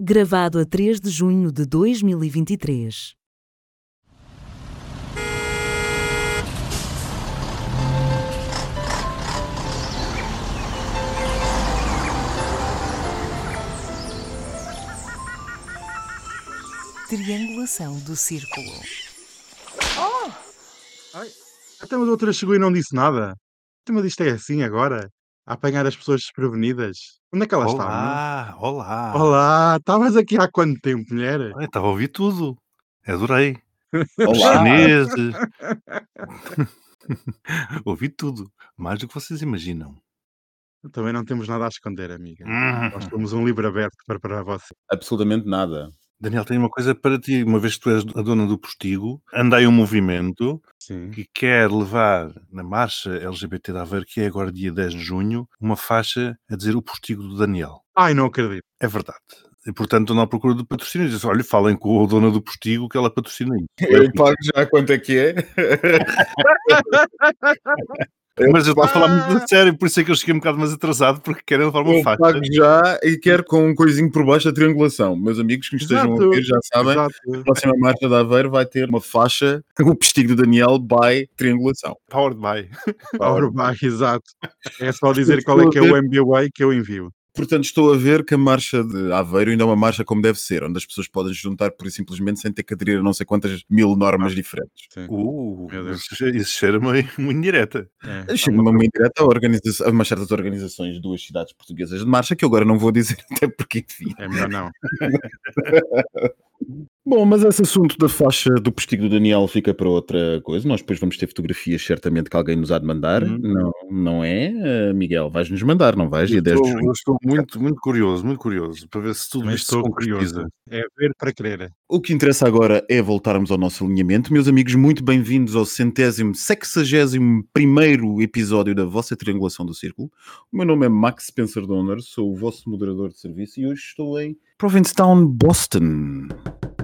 Gravado a 3 de junho de 2023. Triangulação do círculo. Ai, até uma outra chegou e não disse nada. Então, Mas isto é assim agora? A apanhar as pessoas desprevenidas? Onde é que elas estavam? Olá, olá. Olá, estavas aqui há quanto tempo, mulher? Estava a ouvir tudo. Adorei. Os Olá. chineses. Ouvi tudo. Mais do que vocês imaginam. Também não temos nada a esconder, amiga. Uhum. Nós somos um livro aberto para, para você. Absolutamente nada. Daniel, tenho uma coisa para ti. Uma vez que tu és a dona do postigo, andei um movimento Sim. que quer levar na marcha LGBT da Aveiro, que é agora dia 10 de junho, uma faixa a dizer o postigo do Daniel. Ai, não acredito. É verdade. E, portanto, não à procura de patrocínio. Diz, olha, falem com a dona do postigo que ela patrocina isso. Eu pago já quanto é que é. Mas eu estou a falar muito a sério, por isso é que eu cheguei um bocado mais atrasado, porque querem levar uma Eu faixa. pago já e quero com um coisinho por baixo da triangulação. Meus amigos que nos estejam a ver já sabem. Exato. A próxima marcha da Aveiro vai ter uma faixa, o postigo do Daniel by triangulação. Powered by. Ora, vai, exato. É só dizer qual é que é o MBA que eu envio. Portanto, estou a ver que a marcha de Aveiro ainda é uma marcha como deve ser, onde as pessoas podem se juntar por e simplesmente sem ter que aderir a não sei quantas mil normas diferentes. Sim. Uh, isso, isso cheira muito, muito indireta. É, Chega-me uma indireta a, organiza- a umas certas organizações de duas cidades portuguesas de marcha, que eu agora não vou dizer, até porque, enfim. é melhor não. Bom, mas esse assunto da faixa do postigo do Daniel fica para outra coisa. Nós depois vamos ter fotografias, certamente, que alguém nos há de mandar. Uhum. Não, não é, eh, Miguel? Vais-nos mandar, não vais? Dia 10 de Estou, eu estou muito, muito curioso, muito curioso, para ver se tudo Também isto estou curioso. É ver para crer. O que interessa agora é voltarmos ao nosso alinhamento. Meus amigos, muito bem-vindos ao centésimo, sexagésimo primeiro episódio da vossa Triangulação do Círculo. O meu nome é Max Spencer Donner, sou o vosso moderador de serviço e hoje estou em Provincetown, Boston.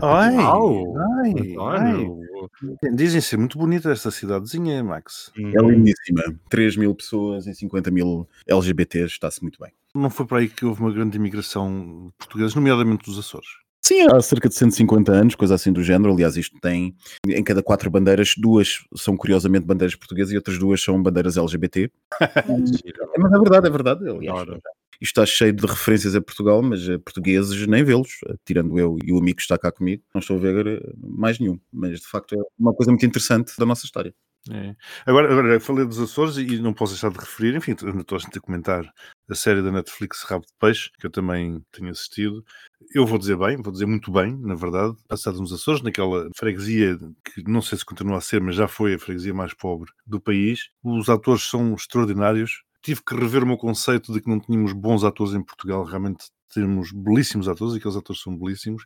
Ai, Uau! ai, ai. Dizem ser muito bonita esta cidadezinha, Max. É lindíssima. 3 mil pessoas e 50 mil LGBTs, está-se muito bem. Não foi para aí que houve uma grande imigração de portugueses, nomeadamente dos Açores. Sim, há cerca de 150 anos, coisa assim do género. Aliás, isto tem em cada quatro bandeiras, duas são curiosamente bandeiras portuguesas e outras duas são bandeiras LGBT. É, mas é verdade, é verdade. Aliás, Isto está cheio de referências a Portugal, mas portugueses nem vê-los, tirando eu e o amigo que está cá comigo. Não estou a ver eh, mais nenhum, mas de facto é uma coisa muito interessante da nossa história. É. Agora, agora, falei dos Açores e não posso deixar de referir, enfim, estou a comentar a série da Netflix Rabo de Peixe, que eu também tenho assistido. Eu vou dizer bem, vou dizer muito bem, na verdade, passado nos Açores, naquela freguesia que não sei se continua a ser, mas já foi a freguesia mais pobre do país. Os atores são extraordinários. Tive que rever o meu conceito de que não tínhamos bons atores em Portugal, realmente temos belíssimos atores, e aqueles atores são belíssimos.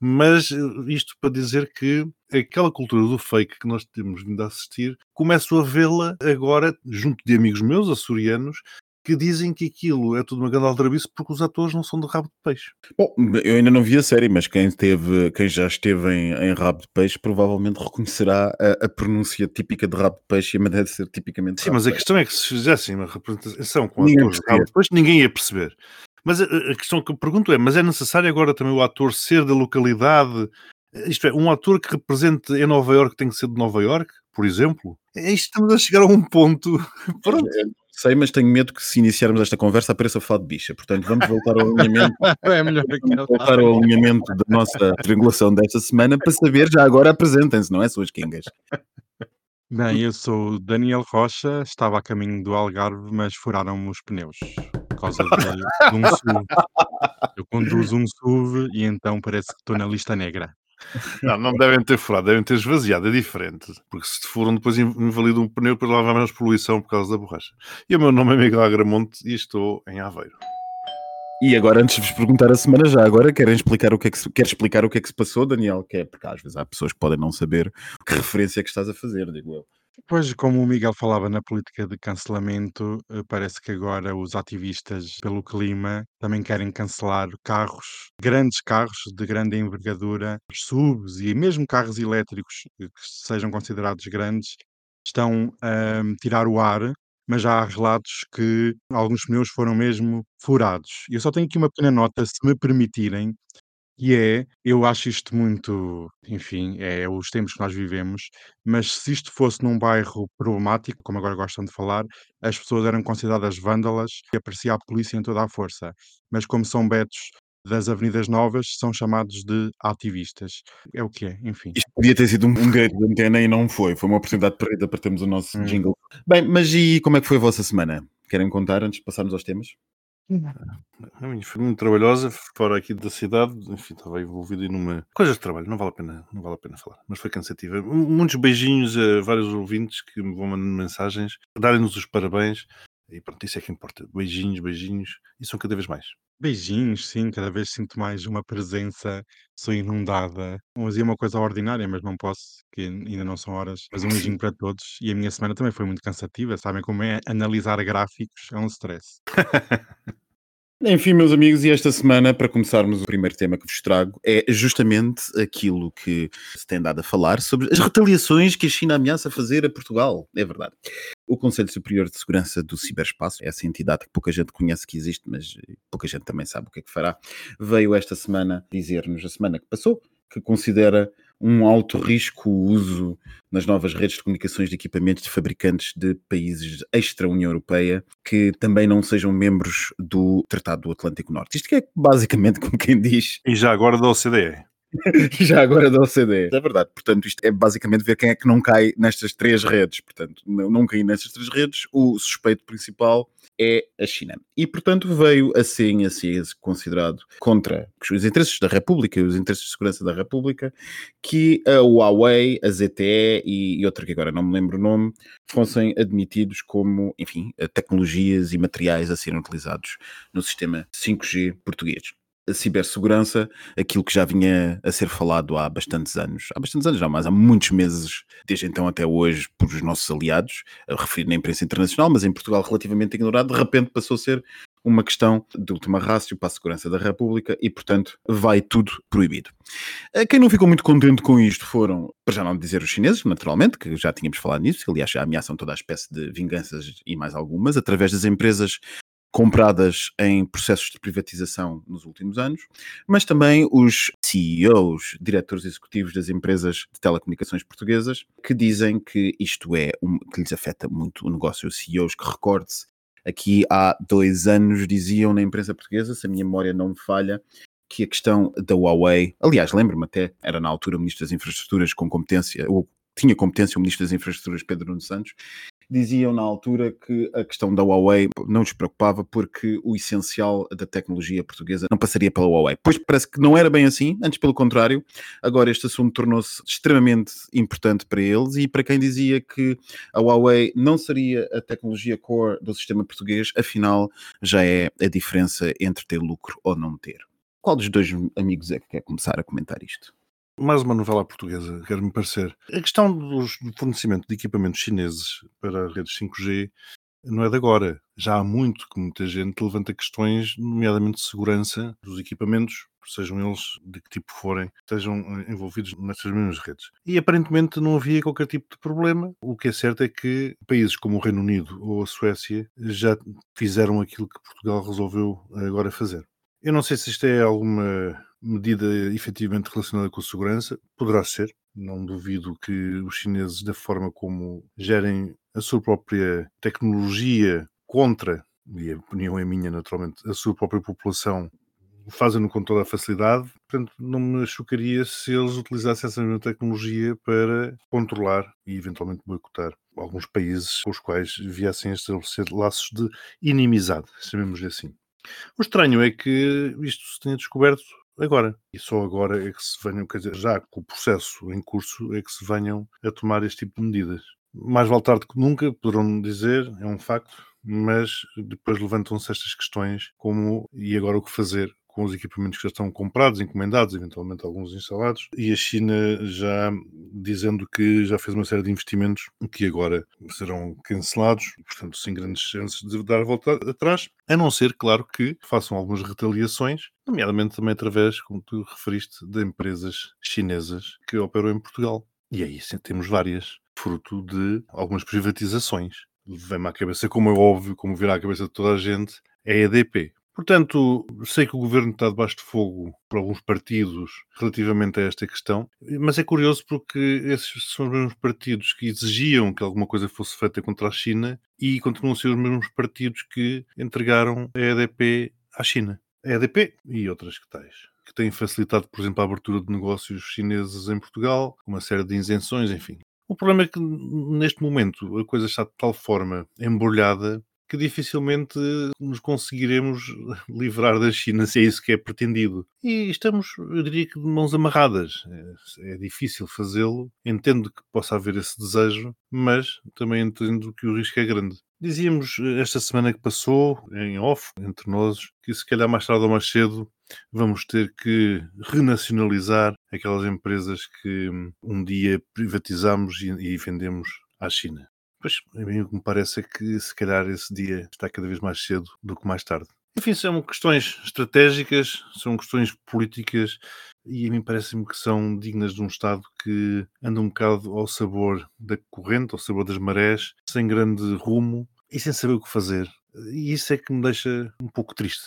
Mas eh, isto para dizer que aquela cultura do fake que nós temos vindo a assistir, começo a vê-la agora junto de amigos meus, açorianos, que dizem que aquilo é tudo uma grande aldrabice porque os atores não são de rabo de peixe. Bom, eu ainda não vi a série, mas quem, teve, quem já esteve em, em rabo de peixe provavelmente reconhecerá a, a pronúncia típica de rabo de peixe e a maneira de ser tipicamente Sim, mas a questão é que se fizessem uma representação com Ninguém atores de rabo de peixe, ninguém ia perceber. Mas a, a questão que eu pergunto é, mas é necessário agora também o ator ser da localidade? Isto é, um ator que represente em Nova Iorque tem que ser de Nova Iorque, por exemplo? É isto, estamos a chegar a um ponto... Pronto. Sei, mas tenho medo que se iniciarmos esta conversa apareça falar de bicha. Portanto, vamos voltar ao alinhamento, É melhor aquela. voltar ao alinhamento da nossa triangulação desta semana para saber, já agora apresentem-se, não é, suas kingas? Bem, eu sou o Daniel Rocha, estava a caminho do Algarve, mas furaram-me os pneus por causa de, de um SUV. Eu conduzo um SUV e então parece que estou na lista negra. Não, não devem ter furado, devem ter esvaziado, é diferente. Porque se foram depois invalidam um pneu, depois lá vai mais poluição por causa da borracha. E o meu nome é Miguel Agramonte e estou em Aveiro. E agora, antes de vos perguntar a semana, já agora, querem explicar o que é que se, quer explicar o que é que se passou, Daniel? Que é, porque às vezes há pessoas que podem não saber que referência é que estás a fazer, digo eu. Pois, como o Miguel falava na política de cancelamento, eh, parece que agora os ativistas pelo clima também querem cancelar carros, grandes carros de grande envergadura, SUVs e mesmo carros elétricos eh, que sejam considerados grandes, estão a tirar o ar, mas já há relatos que alguns pneus foram mesmo furados. E eu só tenho aqui uma pequena nota, se me permitirem, E é, eu acho isto muito, enfim, é os tempos que nós vivemos, mas se isto fosse num bairro problemático, como agora gostam de falar, as pessoas eram consideradas vândalas e aparecia a polícia em toda a força. Mas como são betos das Avenidas Novas, são chamados de ativistas. É o que é, enfim. Isto podia ter sido um, um grande de antena e não foi. Foi uma oportunidade perdida para termos o nosso Hum. jingle. Bem, mas e como é que foi a vossa semana? Querem contar antes de passarmos aos temas? A minha foi muito trabalhosa, fora aqui da cidade, enfim, estava envolvido numa coisas de trabalho, não vale a pena, não vale a pena falar, mas foi cansativa. Muitos beijinhos a vários ouvintes que me vão mandando mensagens, darem-nos os parabéns, e pronto, isso é que importa. Beijinhos, beijinhos, e são cada vez mais. Beijinhos, sim, cada vez sinto mais uma presença, sou inundada. Vou dizer uma coisa ordinária, mas não posso, que ainda não são horas. Mas um beijinho para todos. E a minha semana também foi muito cansativa, sabem como é analisar gráficos, é um stress. Enfim, meus amigos, e esta semana, para começarmos, o primeiro tema que vos trago é justamente aquilo que se tem dado a falar sobre as retaliações que a China ameaça fazer a Portugal. É verdade. O Conselho Superior de Segurança do Ciberespaço, essa entidade que pouca gente conhece que existe, mas pouca gente também sabe o que é que fará, veio esta semana dizer-nos, a semana que passou, que considera um alto risco o uso nas novas redes de comunicações de equipamentos de fabricantes de países extra-União Europeia que também não sejam membros do Tratado do Atlântico Norte. Isto que é basicamente como quem diz, E já agora da OCDE. já agora da OCDE. É verdade. Portanto, isto é basicamente ver quem é que não cai nestas três redes. Portanto, não, cair nestas três redes, o suspeito principal é a China. E, portanto, veio assim a ser considerado contra os interesses da República e os interesses de segurança da República que a Huawei, a ZTE e, e outra que agora não me lembro o nome, fossem admitidos como, enfim, tecnologias e materiais a serem utilizados no sistema 5G português. A cibersegurança, aquilo que já vinha a ser falado há bastantes anos, há bastantes anos, não, mas há muitos meses, desde então até hoje, por os nossos aliados, a referir na imprensa internacional, mas em Portugal relativamente ignorado, de repente passou a ser uma questão de última rácio para a segurança da República e, portanto, vai tudo proibido. Quem não ficou muito contente com isto foram, para já não dizer os chineses, naturalmente, que já tínhamos falado nisso, que aliás já ameaçam toda a espécie de vinganças e mais algumas, através das empresas compradas em processos de privatização nos últimos anos, mas também os CEOs, diretores executivos das empresas de telecomunicações portuguesas, que dizem que isto é um, que lhes afeta muito o negócio. Os CEOs que recorde-se aqui há dois anos diziam na imprensa portuguesa, se a minha memória não me falha, que a questão da Huawei, aliás, lembro-me até, era na altura o Ministro das Infraestruturas com competência, ou tinha competência o Ministro das Infraestruturas Pedro Nuno Santos, diziam na altura que a questão da Huawei não lhes preocupava porque o essencial da tecnologia portuguesa não passaria pela Huawei. Pois parece que não era bem assim, antes pelo contrário, agora este assunto tornou-se extremamente importante para eles e para quem dizia que a Huawei não seria a tecnologia core do sistema português, afinal já é a diferença entre ter lucro ou não ter. Qual dos dois amigos é que quer começar a comentar isto? Mais uma novela portuguesa, quero-me parecer. A questão do fornecimento de equipamentos chineses para redes 5G não é de agora. Já há muito que muita gente levanta questões, nomeadamente de segurança dos equipamentos, sejam eles de que tipo forem, estejam eh, envolvidos nessas mesmas redes. E aparentemente não havia qualquer tipo de problema. O que é certo é que países como o Reino Unido ou a Suécia já fizeram aquilo que Portugal resolveu agora fazer. Eu não sei se isto é alguma medida efetivamente relacionada com a segurança, poderá ser. Não duvido que os chineses, da forma como gerem a sua própria tecnologia contra, e a opinião é minha naturalmente, a sua própria população, fazem-no com toda a facilidade. Portanto, não me chocaria se eles utilizassem essa mesma tecnologia para controlar e eventualmente boicotar alguns países com os quais viessem a estabelecer laços de inimizade, chamemos-lhe assim. O estranho é que isto se tenha descoberto agora. E só agora é que se venham, quer dizer, já com o processo em curso, é que se venham a tomar este tipo de medidas. Mais vale tarde que nunca, poderão dizer, é um facto, mas depois levantam-se estas questões como e agora o que fazer com os equipamentos que já estão comprados, encomendados, eventualmente alguns instalados, e a China já dizendo que já fez uma série de investimentos que agora serão cancelados, portanto, sem grandes chances de dar a volta atrás, a não ser, claro, que façam algumas retaliações, nomeadamente também através, como tu referiste, de empresas chinesas que operam em Portugal. E aí sim, temos várias, fruto de algumas privatizações. Vem-me à cabeça, como é óbvio, como virá à cabeça de toda a gente, é a EDP. Portanto, sei que o governo está debaixo de fogo por alguns partidos relativamente a esta questão, mas é curioso porque esses são os mesmos partidos que exigiam que alguma coisa fosse feita contra a China e continuam a ser os mesmos partidos que entregaram a EDP à China. A EDP e outras que tais que têm facilitado, por exemplo, a abertura de negócios chineses em Portugal, uma série de isenções, enfim. O problema é que neste momento a coisa está de tal forma embrulhada que dificilmente nos conseguiremos livrar da China se é isso que é pretendido. E estamos, eu diria que de mãos amarradas. É, é difícil fazê-lo. Entendo que possa haver esse desejo, mas também entendo que o risco é grande. Dizíamos eh, esta semana que passou, em off, entre nós, que se calhar mais tarde ou mais cedo vamos ter que renacionalizar aquelas empresas que hum, um dia privatizamos e, e vendemos à China. Pois, a mim o que me parece é que se calhar esse dia está cada vez mais cedo do que mais tarde. Enfim, são questões estratégicas, são questões políticas e a mim parece-me que são dignas de um Estado que anda um bocado ao sabor da corrente, ao sabor das marés, sem grande rumo e sem saber o que fazer. E isso é que me deixa um pouco triste.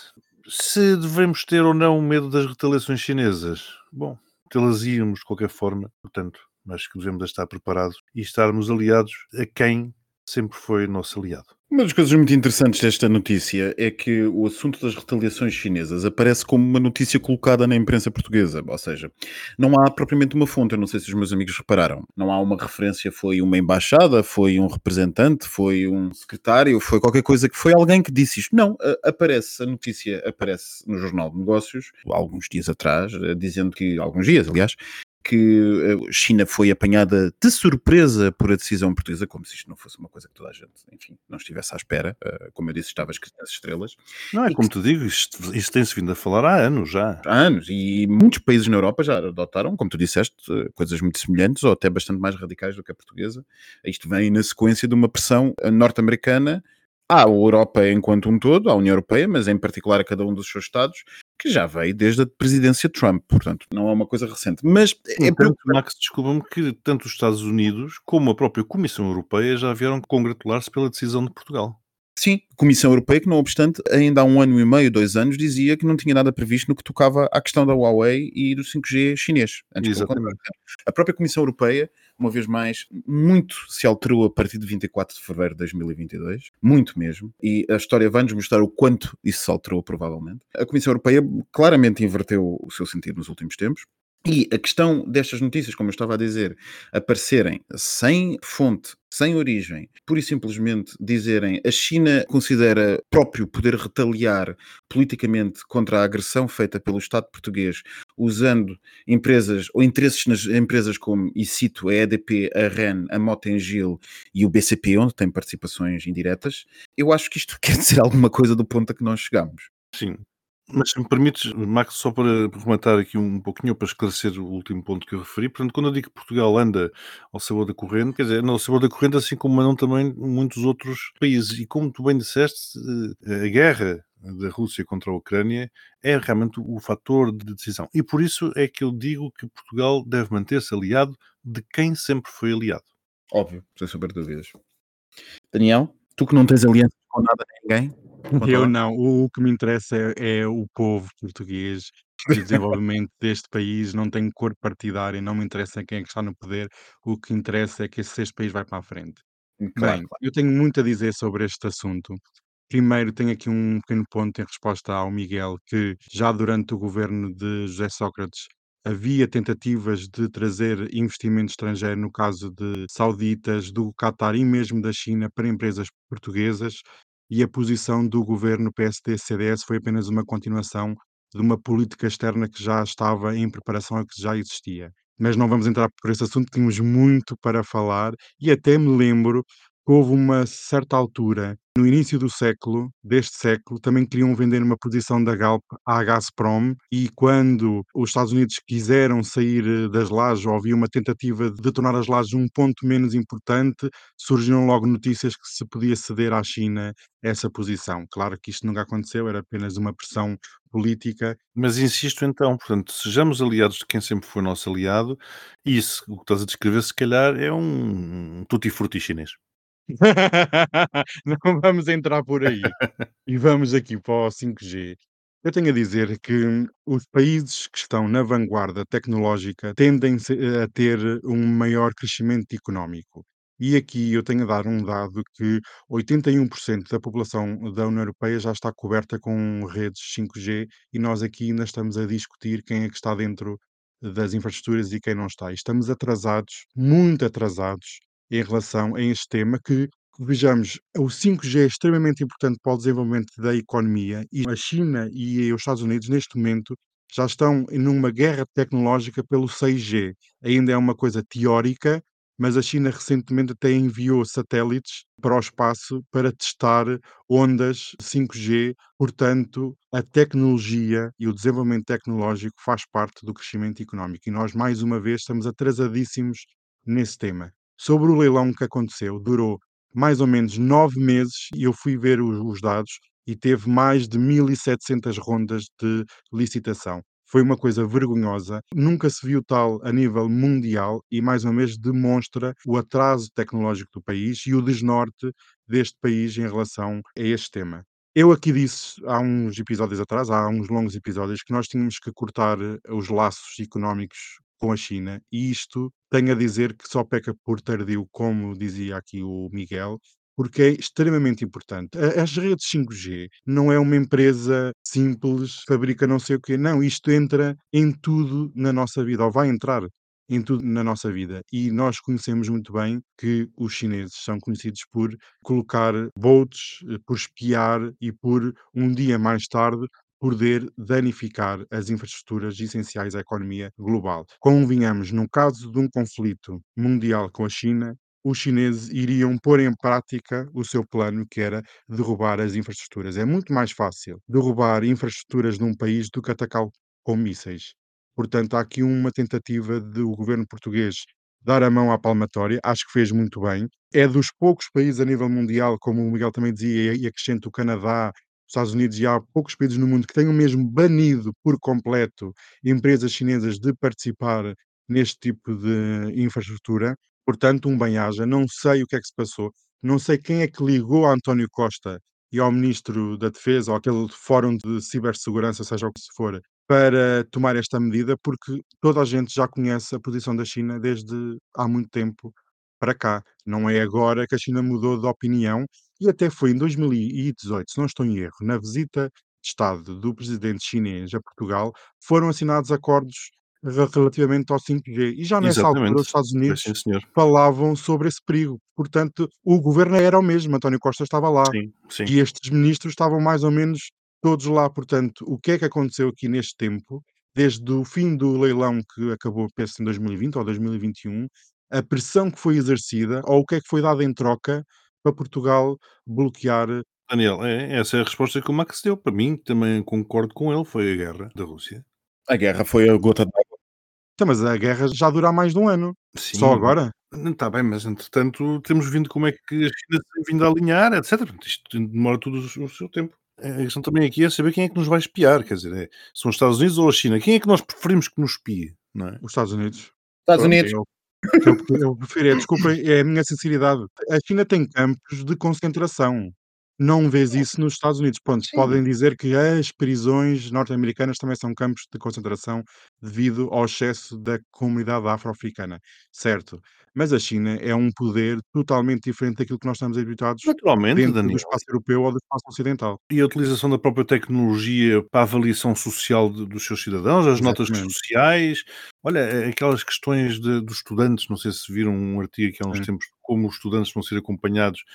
Se devemos ter ou não medo das retaliações chinesas, bom, tê-las íamos de qualquer forma, portanto, mas que devemos estar preparados e estarmos aliados a quem sempre foi nosso aliado. Uma das coisas muito interessantes desta notícia é que o assunto das retaliações chinesas aparece como uma notícia colocada na imprensa portuguesa, ou seja, não há propriamente uma fonte, eu não sei se os meus amigos repararam, não há uma referência, foi uma embaixada, foi um representante, foi um secretário, foi qualquer coisa que foi alguém que disse isto. Não, aparece, a notícia aparece no Jornal de Negócios, alguns dias atrás, dizendo que, alguns dias aliás, que a China foi apanhada de surpresa por a decisão portuguesa, como se isto não fosse uma coisa que toda a gente, enfim, não estivesse à espera. Uh, como eu disse, estava escrito nas estrelas. Não, é e como que... te digo, isto, isto tem-se vindo a falar há anos já. Há anos, e muitos países na Europa já adotaram, como tu disseste, coisas muito semelhantes ou até bastante mais radicais do que a portuguesa. Isto vem na sequência de uma pressão norte-americana à Europa enquanto um todo, à União Europeia, mas em particular a cada um dos seus Estados, que já veio desde a presidência Trump, portanto não é uma coisa recente. Mas é tanto, Max, desculpa-me que tanto os Estados Unidos como a própria Comissão Europeia já vieram congratular-se pela decisão de Portugal. Sim, Comissão Europeia, que não obstante, ainda há um ano e meio, dois anos, dizia que não tinha nada previsto no que tocava à questão da Huawei e do 5G chinês. Exatamente. A própria Comissão Europeia, uma vez mais, muito se alterou a partir de 24 de fevereiro de 2022, muito mesmo, e a história vai-nos mostrar o quanto isso se alterou, provavelmente. A Comissão Europeia claramente inverteu o seu sentido nos últimos tempos. E a questão destas notícias, como eu estava a dizer, aparecerem sem fonte, sem origem, pura e simplesmente dizerem a China considera próprio poder retaliar politicamente contra a agressão feita pelo Estado português, usando empresas ou interesses nas empresas como, e cito, a EDP, a REN, a Motengil e o BCP, onde tem participações indiretas, eu acho que isto quer dizer alguma coisa do ponto a que nós chegamos. Sim, mas se me permites, Max, só para rematar aqui um pouquinho, para esclarecer o último ponto que eu referi, portanto, quando eu digo que Portugal anda ao sabor da corrente, quer dizer, anda ao sabor da corrente, assim como andam também muitos outros países. E como tu bem disseste, eh, a guerra da Rússia contra a Ucrânia é realmente o fator de decisão. E por isso é que eu digo que Portugal deve manter-se aliado de quem sempre foi aliado. Óbvio, sem saber dúvidas. Daniel, tu que não tens aliança com nada nem ninguém, eu não, o o que me interessa é é o povo português e o desenvolvimento deste país, não tenho cor partidária, não me interessa quem é que está no poder, o que interessa é que este país vai para a frente. Claro, Bem, claro. eu tenho muito a dizer sobre este assunto. Primeiro, tenho aqui um pequeno ponto em resposta ao Miguel, que já durante o governo de José Sócrates havia tentativas de trazer investimento estrangeiro, no caso de sauditas, do Qatar e mesmo da China, para empresas portuguesas e a posição do governo PSD-CDS foi apenas uma continuação de uma política externa que já estava em preparação e que já existia. Mas não vamos entrar por esse assunto, temos muito para falar e até me lembro houve uma certa altura, no início do século, deste século, também queriam vender uma posição da Galp à Gazprom e quando os Estados Unidos quiseram sair eh, das lajes ou havia uma tentativa de tornar as lajes um ponto menos importante, surgiram logo notícias que se podia ceder à China essa posição. Claro que isto nunca aconteceu, era apenas uma pressão política. Mas insisto então, portanto, sejamos aliados de quem sempre foi nosso aliado, e isso, o que estás a descrever, se calhar é um tutti-frutti chinês. Não vamos entrar por aí. E vamos aqui para o 5G. Eu tenho a dizer que os países que estão na vanguarda tecnológica tendem se- a ter um maior crescimento económico. E aqui eu tenho a dar um dado que 81% da população da União Europeia já está coberta com redes 5G e nós aqui ainda estamos a discutir quem é que está dentro das infraestruturas e quem não está. E estamos atrasados, muito atrasados, em relação a este tema que Vejamos, o 5G é extremamente importante para o desenvolvimento da economia e a China e os Estados Unidos, neste momento, já estão numa guerra tecnológica pelo 6G. Ainda é uma coisa teórica, mas a China recentemente até enviou satélites para o espaço para testar ondas 5G. Portanto, a tecnologia e o desenvolvimento tecnológico faz parte do crescimento económico e nós, mais uma vez, estamos atrasadíssimos nesse tema. Sobre o leilão que aconteceu, durou mais ou menos 9 meses e eu fui ver os os dados e teve mais de 1.700 rondas de licitação. Foi uma coisa vergonhosa, nunca se viu tal a nível mundial e mais uma vez demonstra o atraso tecnológico do país e o desnorte deste país em relação a este tema. Eu aqui disse há uns episódios atrás, há uns longos episódios, que nós tínhamos que cortar eh, os laços económicos com a China e isto tenho a dizer que só peca por tardio, como dizia aqui o Miguel, porque é extremamente importante. As redes 5G não é uma empresa simples, fabrica não sei o quê. Não, isto entra em tudo na nossa vida, ou vai entrar em tudo na nossa vida. E nós conhecemos muito bem que os chineses são conhecidos por colocar boats, eh, por espiar e por um dia mais tarde poder danificar as infraestruturas essenciais à economia global. Convenhamos, no caso de um conflito mundial com a China, os chineses iriam pôr em prática o seu plano, que era derrubar as infraestruturas. É muito mais fácil derrubar infraestruturas de um país do que atacá-lo com mísseis. Portanto, há aqui uma tentativa do governo português dar a mão à palmatória, acho que fez muito bem. É dos poucos países a nível mundial, como o Miguel também dizia, e acrescento o Canadá, os Estados Unidos, e há poucos países no mundo que tenham mesmo banido por completo empresas chinesas de participar neste tipo de infraestrutura. Portanto, um bem-aja. Não sei o que é que se passou, não sei quem é que ligou a António Costa e ao Ministro da Defesa, ou aquele fórum de cibersegurança, seja o que se for, para tomar esta medida, porque toda a gente já conhece a posição da China desde há muito tempo para cá. Não é agora que a China mudou de opinião e até foi em 2018, se não estou em erro, na visita de Estado do presidente chinês a Portugal, foram assinados acordos re- relativamente ao 5G. E já nessa altura Exatamente. os Estados Unidos sim, senhor. falavam sobre esse perigo. Portanto, o governo era o mesmo, António Costa estava lá. Sim, sim. E estes ministros estavam mais ou menos todos lá. Portanto, o que é que aconteceu aqui neste tempo, desde o fim do leilão que acabou, penso, em 2020 ou 2021, a pressão que foi exercida, ou o que é que foi dado em troca para Portugal bloquear. Daniel, é, essa é a resposta que o Max deu. Para mim, também concordo com ele, foi a guerra da Rússia. A guerra foi a gota d'água. Então, mas a guerra já dura há mais de um ano. Sim, Só agora? Não está bem, mas entretanto temos vindo como é que a China tem vindo a alinhar, etc. Isto demora tudo o seu tempo. A questão também aqui é saber quem é que nos vai espiar, quer dizer, é, são os Estados Unidos ou a China? Quem é que nós preferimos que nos espie? Não é? Os Estados Unidos. Estados Pronto, Unidos. Eu, eu, prefiro, é, desculpem, é a minha sinceridade. A China tem campos de concentração. Não vês isso nos Estados Unidos. Pronto, Sim. podem dizer que as prisões norte-americanas também são campos de concentração devido ao excesso da comunidade afro-africana, certo? Mas a China é um poder totalmente diferente daquilo que nós estamos habituados Naturalmente, dentro do Daniel. espaço europeu ou do espaço ocidental. E a utilização da própria tecnologia para a avaliação social de- dos seus cidadãos, as notas Exatamente. sociais, olha, é aquelas questões de- dos estudantes, não sei se viram um artigo aqui há uns tempos, como os estudantes vão ser acompanhados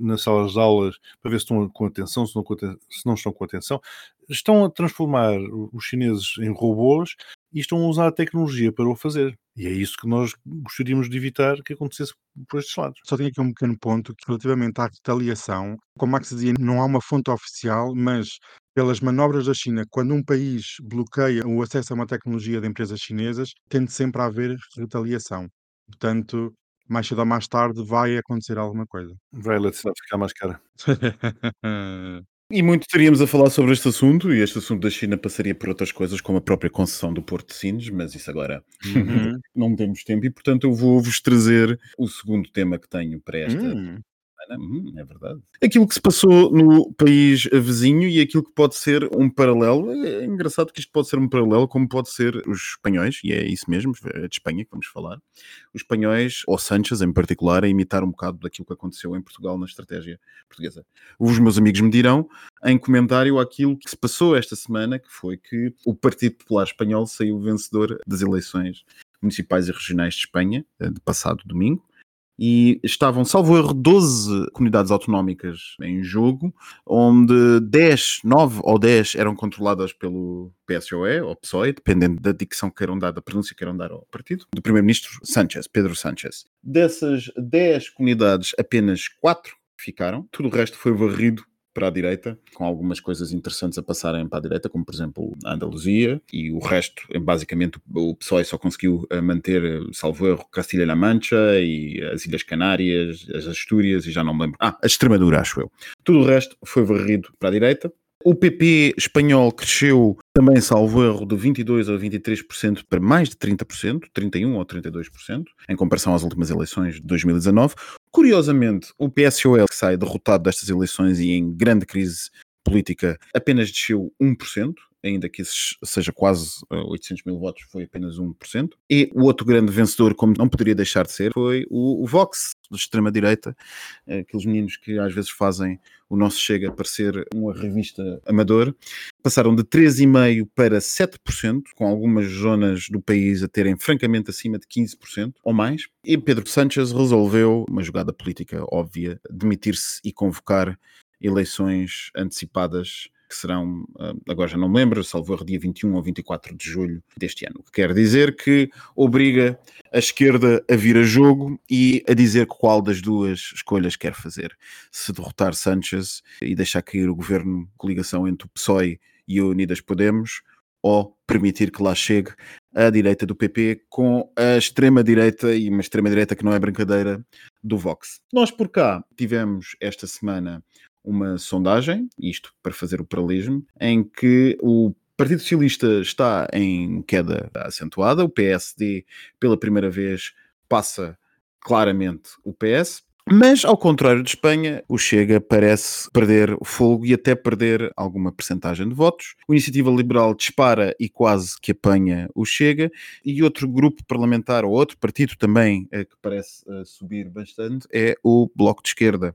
nas salas de aulas para ver se estão com atenção, se não, se não estão com atenção. Estão a transformar os chineses em robôs e estão a usar a tecnologia para o fazer. E é isso que nós gostaríamos de evitar que acontecesse por estes lados. Só tenho aqui um pequeno ponto que relativamente à retaliação, como Max dizia, não há uma fonte oficial, mas pelas manobras da China, quando um país bloqueia o acesso a uma tecnologia de empresas chinesas, tende sempre a haver retaliação. Portanto, mais cedo ou mais tarde vai acontecer alguma coisa. Vai a eletricidade ficar mais cara. E muito teríamos a falar sobre este assunto, e este assunto da China passaria por outras coisas, como a própria concessão do Porto de Sines, mas isso agora Uhum. não temos tempo, e portanto eu vou-vos trazer o segundo tema que tenho para esta Hum, semana, hum, é verdade. Aquilo que se passou no país vizinho e aquilo que pode ser um paralelo, é engraçado que isto pode ser um paralelo, como pode ser os espanhóis, e é isso mesmo, é de Espanha que vamos falar. Os espanhóis, ou Sanchez em particular, a imitar um bocado daquilo que aconteceu em Portugal na estratégia portuguesa. Os meus amigos me dirão em comentário aquilo que se passou esta semana, que foi que o Partido Popular Espanhol saiu vencedor das eleições municipais e regionais de Espanha, eh, de passado domingo, e estavam, salvo erro, 12 comunidades autonómicas em jogo, onde 10, 9 ou 10 eram controladas pelo PSOE ou PSOE, dependendo da dicção que queiram dar, da pronúncia que queiram dar ao partido, do primeiro-ministro Sánchez, Pedro Sánchez. Dessas 10 comunidades, apenas 4 ficaram, tudo o resto foi varrido para a direita, com algumas coisas interessantes a passarem para a direita, como por exemplo a Andaluzia, e o resto, basicamente, o PSOE só conseguiu eh, manter, eh, salvo erro, Castilha-La Mancha e as Ilhas Canárias, as Astúrias, e já não me lembro. Ah, a Extremadura, acho eu. Tudo o resto foi varrido para a direita. O PP espanhol cresceu também, salvo erro, de 22% a 23% para mais de 30%, 31% ou 32%, em comparação às últimas eleições de 2019. Curiosamente, o PSOL, que sai derrotado destas eleições e em grande crise política, apenas desceu 1%, ainda que isso seja quase 800 eh, mil votos, foi apenas 1%. E o outro grande vencedor, como não poderia deixar de ser, foi o, o Vox, de extrema-direita, eh, aqueles meninos que às vezes fazem o nosso Chega parecer uma revista amador, passaram de 3,5% para 7%, com algumas zonas do país a terem francamente acima de 15% ou mais. E Pedro Sánchez resolveu, uma jogada política óbvia, demitir-se e convocar eleições antecipadas que serão, ah, agora já não me lembro, salvo erro, dia 21 ou 24 de julho deste ano. O que quer dizer que obriga a esquerda a vir a jogo e a dizer qual das duas escolhas quer fazer. Se derrotar Sanchez e deixar cair o governo, coligação entre o PSOE e o Unidas Podemos, ou permitir que lá chegue a direita do PP com a extrema-direita e uma extrema-direita que não é brincadeira do Vox. Nós por cá tivemos esta semana uma sondagem, isto para fazer o paralelismo, em que o Partido Socialista está em queda acentuada, o PSD pela primeira vez passa claramente o PS, mas, ao contrário de Espanha, o Chega parece perder o fogo e até perder alguma percentagem de votos. O Iniciativa Liberal dispara e quase que apanha o Chega. E outro grupo parlamentar, ou outro partido também, eh, que parece uh, subir bastante, é o Bloco de Esquerda.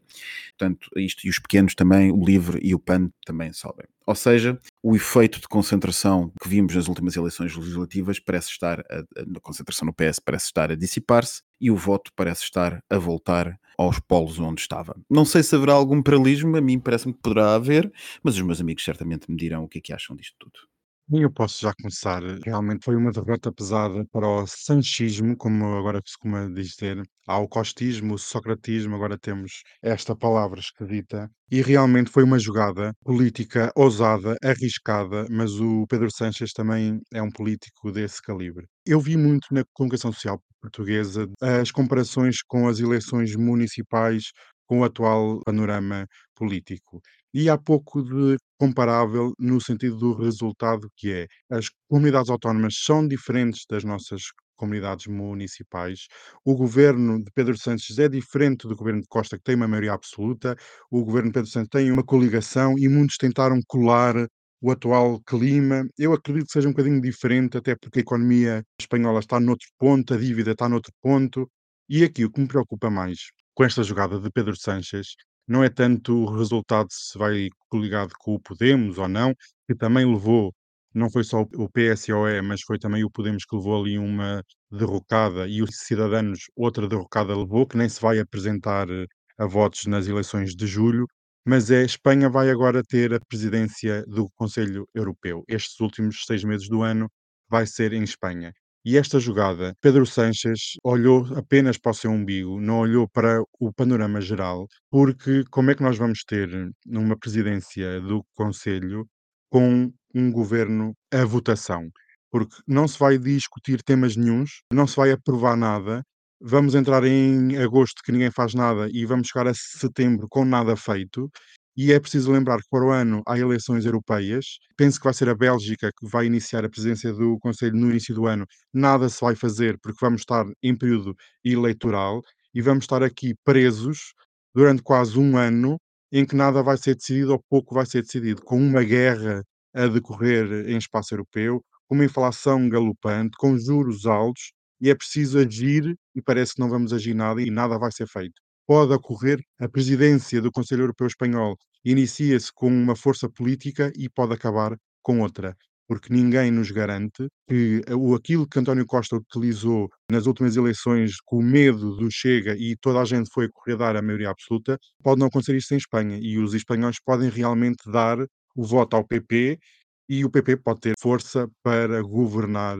Portanto, isto e os pequenos também, o LIVRE e o PAN também sobem. Ou seja, o efeito de concentração que vimos nas últimas eleições legislativas parece estar, a, a concentração no PS parece estar a dissipar-se e o voto parece estar a voltar aos polos onde estava. Não sei se haverá algum paralelismo, a mim parece-me que poderá haver, mas os meus amigos certamente me dirão o que é que acham disto tudo. Eu posso já começar. Realmente foi uma derrota pesada para o sanchismo, como agora se costuma dizer. Há o costismo, o socratismo, agora temos esta palavra escrita. E realmente foi uma jogada política ousada, arriscada, mas o Pedro Sánchez também é um político desse calibre. Eu vi muito na comunicação social portuguesa as comparações com as eleições municipais com o atual panorama político. E há pouco de comparável no sentido do resultado que é, as comunidades autónomas são diferentes das nossas comunidades municipais. O governo de Pedro Santos é diferente do governo de Costa, que tem uma maioria absoluta. O governo de Pedro Santos tem uma coligação e muitos tentaram colar o atual clima. Eu acredito que seja um bocadinho diferente, até porque a economia espanhola está noutro ponto, a dívida está noutro ponto. E aqui o que me preocupa mais com esta jogada de Pedro Sanches não é tanto o resultado se vai coligado com o Podemos ou não, que também levou, não foi só o PSOE, mas foi também o Podemos que levou ali uma derrocada e os Cidadanos outra derrocada levou, que nem se vai apresentar eh, a votos nas eleições de julho, mas é Espanha vai agora ter a presidência do Conselho Europeu. Estes últimos seis meses do ano vai ser em Espanha. E esta jogada, Pedro Sanches olhou apenas para o seu umbigo, não olhou para o panorama geral, porque como é que nós vamos ter numa presidência do Conselho com um governo a votação? Porque não se vai discutir temas nenhuns, não se vai aprovar nada, vamos entrar em agosto que ninguém faz nada e vamos chegar a setembro com nada feito, e é preciso lembrar que para o ano há eleições europeias. Penso que vai ser a Bélgica que vai iniciar a presidência do Conselho no início do ano. Nada se vai fazer porque vamos estar em período eleitoral e vamos estar aqui presos durante quase um ano em que nada vai ser decidido ou pouco vai ser decidido, com uma guerra a decorrer em espaço europeu, com uma inflação galopante, com juros altos, e é preciso agir e parece que não vamos agir nada e nada vai ser feito. Pode ocorrer a presidência do Conselho Europeu Espanhol inicia-se com uma força política e pode acabar com outra porque ninguém nos garante que o aquilo que António Costa utilizou nas últimas eleições com o medo do Chega e toda a gente foi correr dar a maioria absoluta, pode não acontecer isso em Espanha e os espanhóis podem realmente dar o voto ao PP e o PP pode ter força para governar.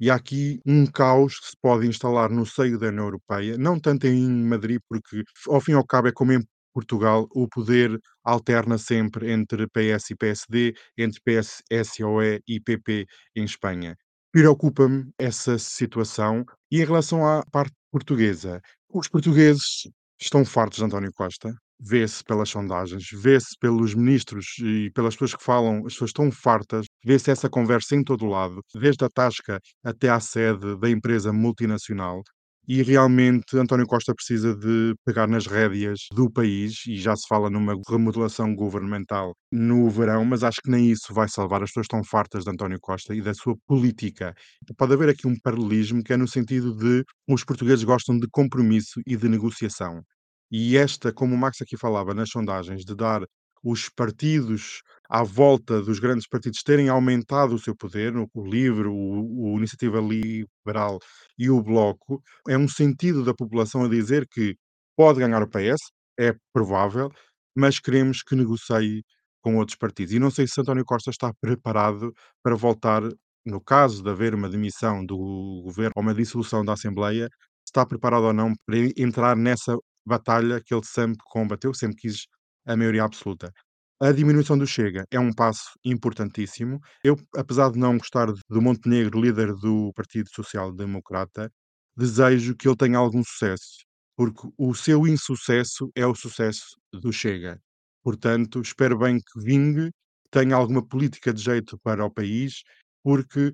E há aqui um caos que se pode instalar no seio da União Europeia, não tanto em Madrid, porque ao fim e ao cabo é como em Portugal, o poder alterna sempre entre PS e PSD, entre PS, SOE e PP em Espanha. Preocupa-me essa situação. E em relação à parte portuguesa, os portugueses estão fartos de António Costa. Vê-se pelas sondagens, vê-se pelos ministros e pelas pessoas que falam, as pessoas estão fartas, vê-se essa conversa em todo lado, desde a tasca até à sede da empresa multinacional e realmente António Costa precisa de pegar nas rédeas do país e já se fala numa remodelação governamental no verão, mas acho que nem isso vai salvar. As pessoas estão fartas de António Costa e da sua política. Pode haver aqui um paralelismo que é no sentido de os portugueses gostam de compromisso e de negociação. E esta, como o Max aqui falava nas sondagens, de dar os partidos à volta dos grandes partidos terem aumentado o seu poder, o LIVRE, o, o Iniciativa Liberal e o Bloco, é um sentido da população a dizer que pode ganhar o PS, é provável, mas queremos que negocie com outros partidos. E não sei se António Costa está preparado para voltar, no caso de haver uma demissão do governo ou uma dissolução da Assembleia, está preparado ou não para entrar nessa batalha que ele sempre combateu, sempre quis a maioria absoluta. A diminuição do Chega é um passo importantíssimo. Eu, apesar de não gostar do Montenegro, líder do Partido Social Democrata, desejo que ele tenha algum sucesso, porque o seu insucesso é o sucesso do Chega. Portanto, espero bem que vingue, tenha alguma política de jeito para o país, porque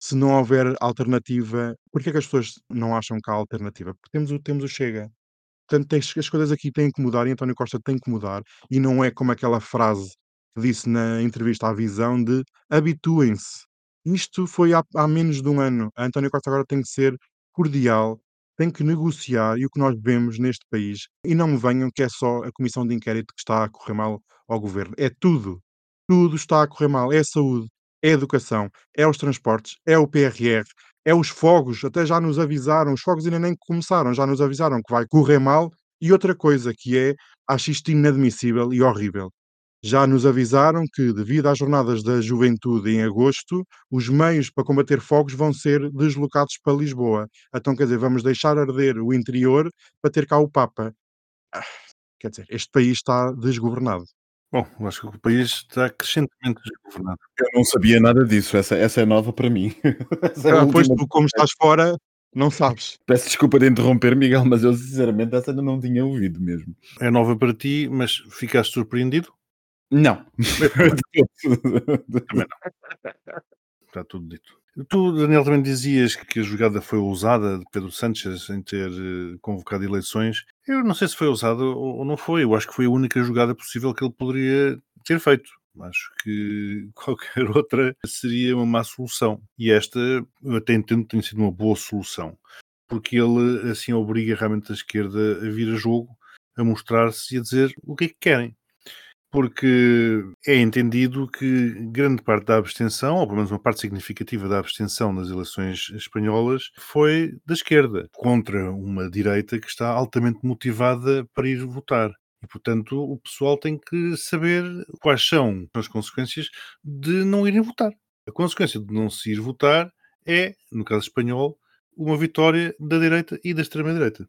se não houver alternativa, porque é que as pessoas não acham que há alternativa? Porque temos o, temos o Chega. Portanto, tens, as coisas aqui têm que mudar e António Costa tem que mudar. E não é como aquela frase que disse na entrevista à Visão de habituem-se. Isto foi há, há menos de um ano. A António Costa agora tem que ser cordial, tem que negociar e o que nós vemos neste país. E não me venham que é só a comissão de inquérito que está a correr mal ao governo. É tudo. Tudo está a correr mal. É a saúde, é a educação, é os transportes, é o PRR, é os fogos, até já nos avisaram, os fogos ainda nem começaram, já nos avisaram que vai correr mal. E outra coisa que é, acho isto inadmissível e horrível. Já nos avisaram que, devido às jornadas da juventude em agosto, os meios para combater fogos vão ser deslocados para Lisboa. Então, quer dizer, vamos deixar arder o interior para ter cá o Papa. Ah, quer dizer, este país está desgovernado. Bom, eu acho que o país está crescentemente desgovernado. Eu não sabia nada disso, essa, essa é nova para mim. é ah, pois tu, como estás fora, não sabes. Peço desculpa de interromper, Miguel, mas eu sinceramente essa ainda não tinha ouvido mesmo. É nova para ti, mas ficaste surpreendido? Não. Também não. Está tudo dito. Tu, Daniel, também dizias que a jogada foi ousada de Pedro Sánchez em ter eh, convocado eleições. Eu não sei se foi ousada ou não foi. Eu acho que foi a única jogada possível que ele poderia ter feito. Acho que qualquer outra seria uma má solução. E esta, eu até entendo tem sido uma boa solução. Porque ele, assim, obriga realmente a esquerda a vir a jogo, a mostrar-se e a dizer o que é que querem porque é entendido que grande parte da abstenção, ou pelo menos uma parte significativa da abstenção nas eleições espanholas, foi da esquerda, contra uma direita que está altamente motivada para ir votar. E, portanto, o pessoal tem que saber quais são as consequências de não irem votar. A consequência de não se ir votar é, no caso espanhol, uma vitória da direita e da extrema-direita.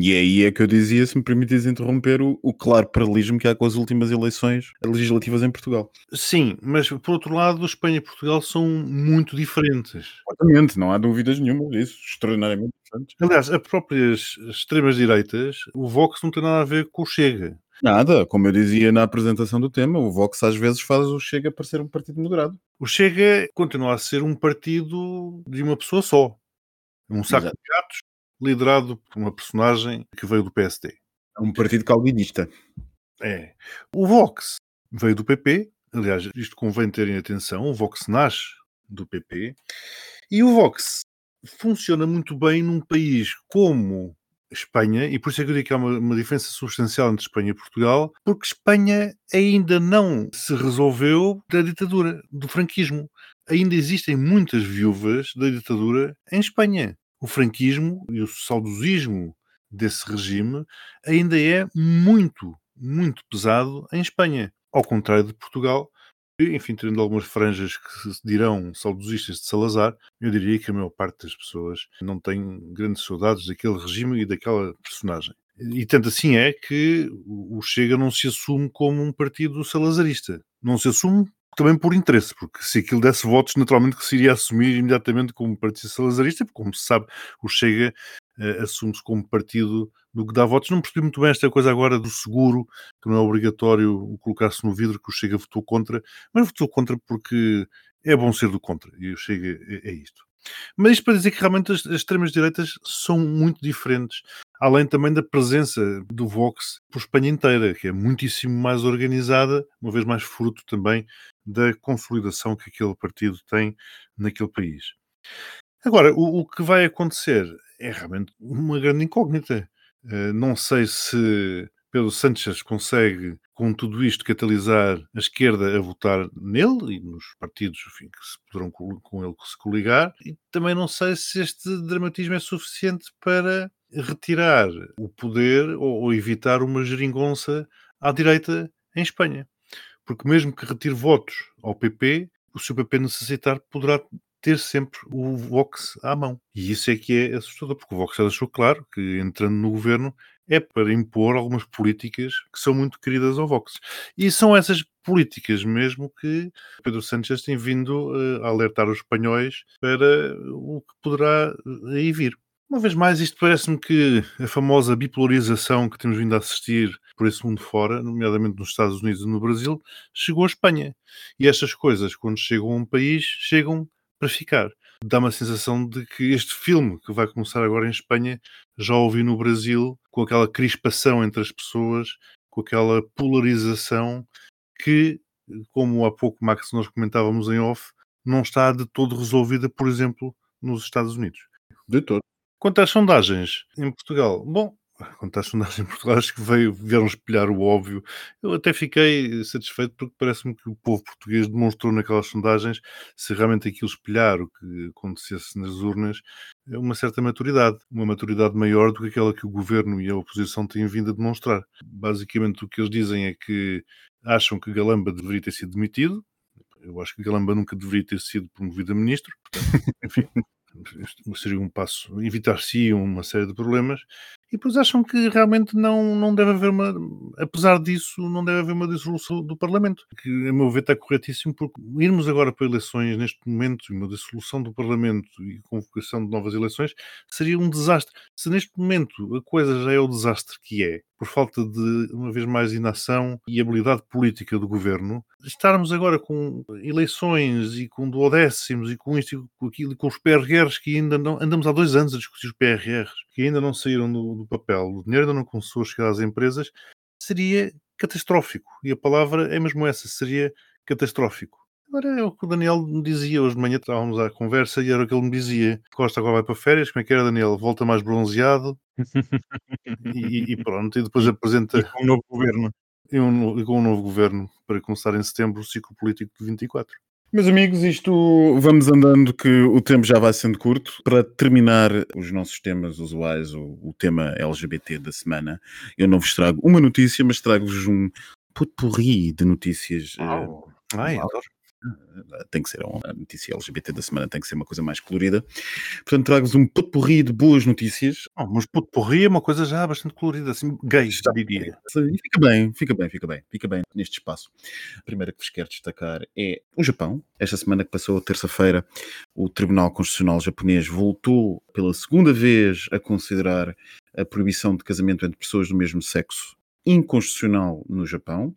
E aí é que eu dizia, se me permites interromper, o, o, claro paralelismo que há com as últimas eleições legislativas em Portugal. Sim, mas por outro lado, Espanha e Portugal são muito diferentes. Exatamente, não há dúvidas nenhuma disso, extraordinariamente diferentes. Aliás, as próprias extremas-direitas, o Vox não tem nada a ver com o Chega. Nada, como eu dizia na apresentação do tema, o Vox às vezes faz o Chega parecer um partido moderado. O Chega continua a ser um partido de uma pessoa só. Um saco Exato. de gatos liderado por uma personagem que veio do PSD. É um partido calvinista. É. O Vox veio do PP, aliás, isto convém terem atenção, o Vox nasce do PP, e o Vox funciona muito bem num país como Espanha, e por isso é que eu digo que há uma, uma, diferença substancial entre Espanha e Portugal, porque Espanha ainda não se resolveu da ditadura, do franquismo. Ainda existem muitas viúvas da ditadura em Espanha. O franquismo e o saudosismo desse regime ainda é muito, muito pesado em Espanha. Ao contrário de Portugal, enfim, tendo algumas franjas que se dirão saudosistas de Salazar, eu diria que a maior parte das pessoas não tem grandes saudades daquele regime e daquela personagem. E tanto assim é que o Chega não se assume como um partido salazarista. Não se assume também por interesse, porque se aquilo desse votos, naturalmente que se iria assumir imediatamente como partido salazarista, porque como se sabe, o Chega uh, assume-se como partido do que dá votos. Não percebi muito bem esta coisa agora do seguro, que não é obrigatório colocar-se no vidro, que o Chega votou contra, mas votou contra porque é bom ser do contra, e o Chega é, é isto. Mas isto para dizer que realmente as, as extremas-direitas são muito diferentes, além também da presença do Vox por Espanha inteira, que é muitíssimo mais organizada, uma vez mais fruto também da consolidação que aquele partido tem naquele país. Agora, o, o que vai acontecer é realmente uma grande incógnita. Uh, não sei se Pedro Sánchez consegue, com tudo isto, catalisar a esquerda a votar nele e nos partidos enfim, que se poderão com ele se coligar. E também não sei se este dramatismo é suficiente para retirar o poder ou, ou evitar uma geringonça à direita em Espanha. Porque mesmo que retire votos ao PP, o seu PP necessitar poderá ter sempre o Vox à mão. E isso é que é assustador, porque o Vox já deixou claro que entrando no governo é para impor algumas políticas que são muito queridas ao Vox. E são essas políticas mesmo que Pedro Sánchez tem vindo uh, a alertar os espanhóis para o que poderá eh, aí vir. Uma vez mais, isto parece-me que a famosa bipolarização que temos vindo a assistir por esse mundo fora, nomeadamente nos Estados Unidos e no Brasil, chegou à Espanha. E estas coisas, quando chegam a um país, chegam para ficar. Dá-me a sensação de que este filme, que vai começar agora em Espanha, já ouvi no Brasil, com aquela crispação entre as pessoas, com aquela polarização que, como há pouco, Max, nós comentávamos em off, não está de todo resolvida, por exemplo, nos Estados Unidos. De todo. Quanto às sondagens em Portugal, bom, quanto às sondagens em Portugal, acho que veio, vieram espelhar o óbvio. Eu até fiquei satisfeito porque parece-me que o povo português demonstrou naquelas sondagens, se realmente aquilo espelhar o que acontecesse nas urnas, uma certa maturidade, uma maturidade maior do que aquela que o governo e a oposição têm vindo a demonstrar. Basicamente, o que eles dizem é que acham que Galamba deveria ter sido demitido. Eu acho que Galamba nunca deveria ter sido promovido a ministro. Portanto, enfim, seria um passo, evitar-se uma série de problemas, e depois acham que realmente não, não deve haver uma, apesar disso, não deve haver uma dissolução do Parlamento, que a meu ver está corretíssimo, porque irmos agora para eleições neste momento, uma dissolução do Parlamento e convocação de novas eleições, seria um desastre. Se neste momento a coisa já é o desastre que é, por falta de, uma vez mais, inação e habilidade política do governo, estarmos agora com eleições e com duodécimos e com isto e com aquilo, e com os PRRs que ainda não. Andamos há dois anos a discutir os PRRs, que ainda não saíram do, do papel, o dinheiro ainda não começou a chegar às empresas, seria catastrófico. E a palavra é mesmo essa: seria catastrófico. Agora é o que o Daniel me dizia hoje de manhã, estávamos à conversa e era o que ele me dizia. Costa agora vai para férias, como é que era, Daniel? Volta mais bronzeado e, e, pronto, e depois apresenta. E com um novo governo. E, um, e com um novo governo para começar em setembro o ciclo político de 24. Meus amigos, isto vamos andando que o tempo já vai sendo curto. Para terminar os nossos temas usuais, o, o tema LGBT da semana, eu não vos trago uma notícia, mas trago-vos um potpourri de notícias. Oh. Ai, adoro tem que ser a notícia LGBT da semana, tem que ser uma coisa mais colorida. Portanto, trago-vos um potpourri de boas notícias. Oh, mas potpourri é uma coisa já bastante colorida, assim, gay, já diria. E fica bem, fica bem, fica bem, fica bem neste espaço. A primeira que vos quero destacar é o Japão. Esta semana que passou, terça-feira, o Tribunal Constitucional japonês voltou pela segunda vez a considerar a proibição de casamento entre pessoas do mesmo sexo inconstitucional no Japão.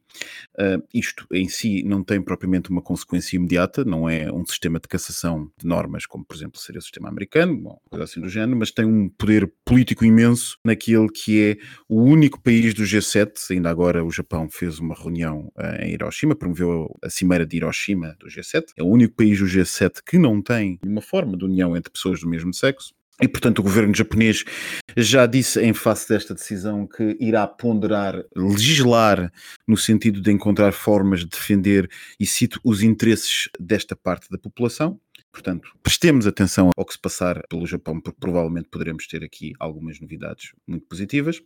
Uh, isto em si não tem propriamente uma consequência imediata, não é um sistema de cassação de normas, como por exemplo seria o sistema americano, bom, coisa assim do género, mas tem um poder político imenso naquele que é o único país do G7. Ainda agora o Japão fez uma reunião uh, em Hiroshima, promoveu a cimeira de Hiroshima do G7. É o único país do G7 que não tem uma forma de união entre pessoas do mesmo sexo. E, portanto, o governo japonês já disse em face desta decisão que irá ponderar, legislar no sentido de encontrar formas de defender, e cito, os interesses desta parte da população. Portanto, prestemos atenção ao que se passar pelo Japão, porque provavelmente poderemos ter aqui algumas novidades muito positivas.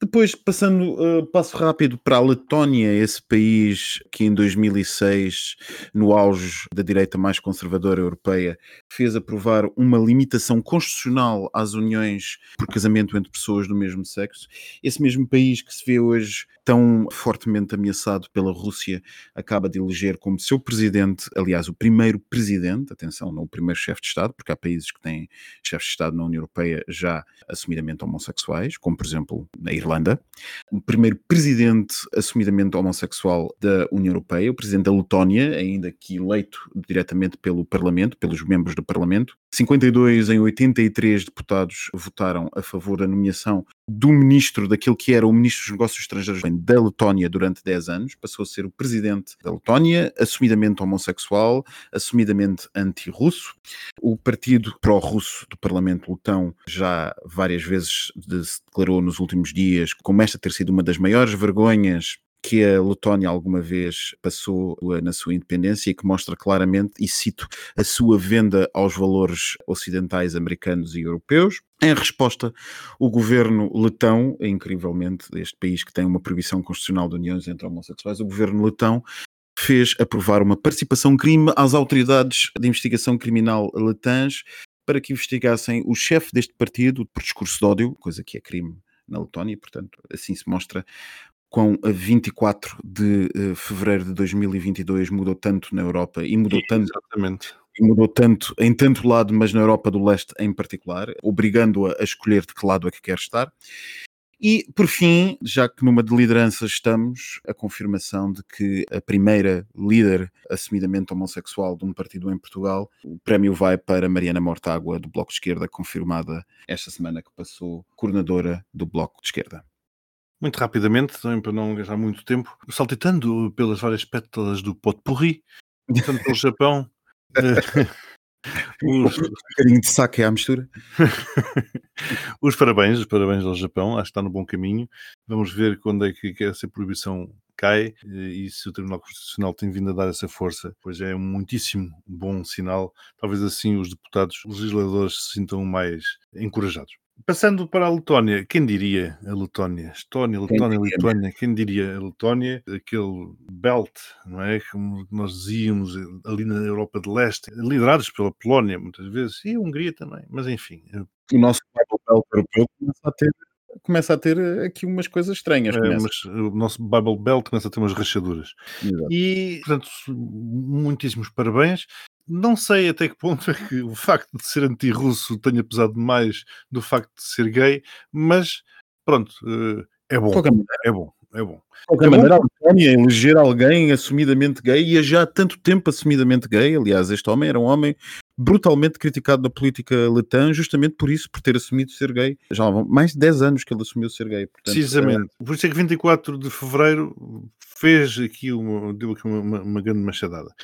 Depois, passando, uh, passo rápido para a Letónia, esse país que em 2006, no auge da direita mais conservadora europeia, fez aprovar uma limitação constitucional às uniões por casamento entre pessoas do mesmo sexo. Esse mesmo país que se vê hoje tão fortemente ameaçado pela Rússia acaba de eleger como seu presidente, aliás, o primeiro presidente, atenção, não o primeiro chefe de Estado, porque há países que têm chefes de Estado na União Europeia já assumidamente homossexuais, como por exemplo na Irlanda, o primeiro presidente assumidamente homossexual da União Europeia, o presidente da Letónia, ainda que eleito diretamente pelo Parlamento, pelos membros do Parlamento. 52 em 83 deputados votaram a favor da nomeação do ministro daquilo que era o ministro dos Negócios Estrangeiros da Letónia durante 10 anos, passou a ser o presidente da Letónia, assumidamente homossexual, assumidamente anti-russo. O partido pró-russo do Parlamento letão já várias vezes se declarou nos últimos dias como esta ter sido uma das maiores vergonhas que a Letónia alguma vez passou na sua independência e que mostra claramente, e cito, a sua venda aos valores ocidentais americanos e europeus. Em resposta, o governo letão, incrivelmente, este país que tem uma proibição constitucional de uniões entre homossexuais, o governo letão fez aprovar uma participação crime às autoridades de investigação criminal letãs para que investigassem o chefe deste partido por discurso de ódio, coisa que é crime na Letónia, portanto, assim se mostra com a 24 de uh, fevereiro de 2022 mudou tanto na Europa e mudou tanto Exatamente. E mudou tanto em tanto lado, mas na Europa do Leste em particular, obrigando-a a escolher de que lado é que quer estar. E, por fim, já que numa de liderança estamos, a confirmação de que a primeira líder assumidamente homossexual de um partido em Portugal, o prémio vai para Mariana Mortágua, do Bloco de Esquerda, confirmada esta semana que passou, coordenadora do Bloco de Esquerda. Muito rapidamente, também para não gastar muito tempo, saltitando pelas várias pétalas do potpourri, portanto, pelo Japão. os... Um bocadinho de saque à mistura. os parabéns, os parabéns ao Japão, acho que está no bom caminho. Vamos ver quando é que essa proibição cai e se o Tribunal Constitucional tem vindo a dar essa força, pois é um muitíssimo bom sinal. Talvez assim os deputados, os legisladores se sintam mais encorajados. Passando para a Letónia, quem diria a Letónia? Estónia, Letónia, quem Lituânia, quem diria a Letónia? Aquele belt, não é? Como nós dizíamos ali na Europa de Leste, liderados pela Polónia muitas vezes, e a Hungria também, mas enfim. O nosso Bible Belt europeu começa a ter começa a ter aqui umas coisas estranhas. É, mas o nosso Bible Belt começa a ter umas rachaduras. Exato. E, portanto, muitíssimos parabéns. Não sei até que ponto é que o facto de ser anti-russo tenha pesado mais do facto de ser gay, mas pronto, eh, é bom. É bom, é bom. De qualquer é maneira, bom. a Letónia eleger alguém assumidamente gay e já há tanto tempo assumidamente gay. Aliás, este homem era um homem brutalmente criticado na política letã, justamente por isso, por ter assumido ser gay. Já há mais de 10 anos que ele assumiu ser gay. Portanto, Precisamente. É... Por isso é que 24 de fevereiro fez aqui uma, deu aqui uma, uma grande machadada.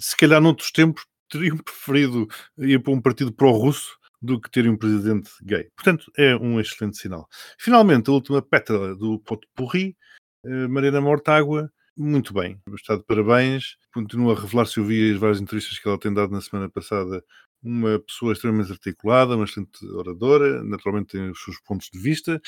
Se calhar noutros tempos teriam preferido ir para um partido pró-russo do que terem um presidente gay. Portanto, é um excelente sinal. Finalmente, a última pétala do Pote Porri, eh, Mariana Mortágua, muito bem, está de parabéns. Continua a revelar-se, eu vi as várias entrevistas que ela tem dado na semana passada, uma pessoa extremamente articulada, uma excelente oradora, naturalmente tem os seus pontos de vista,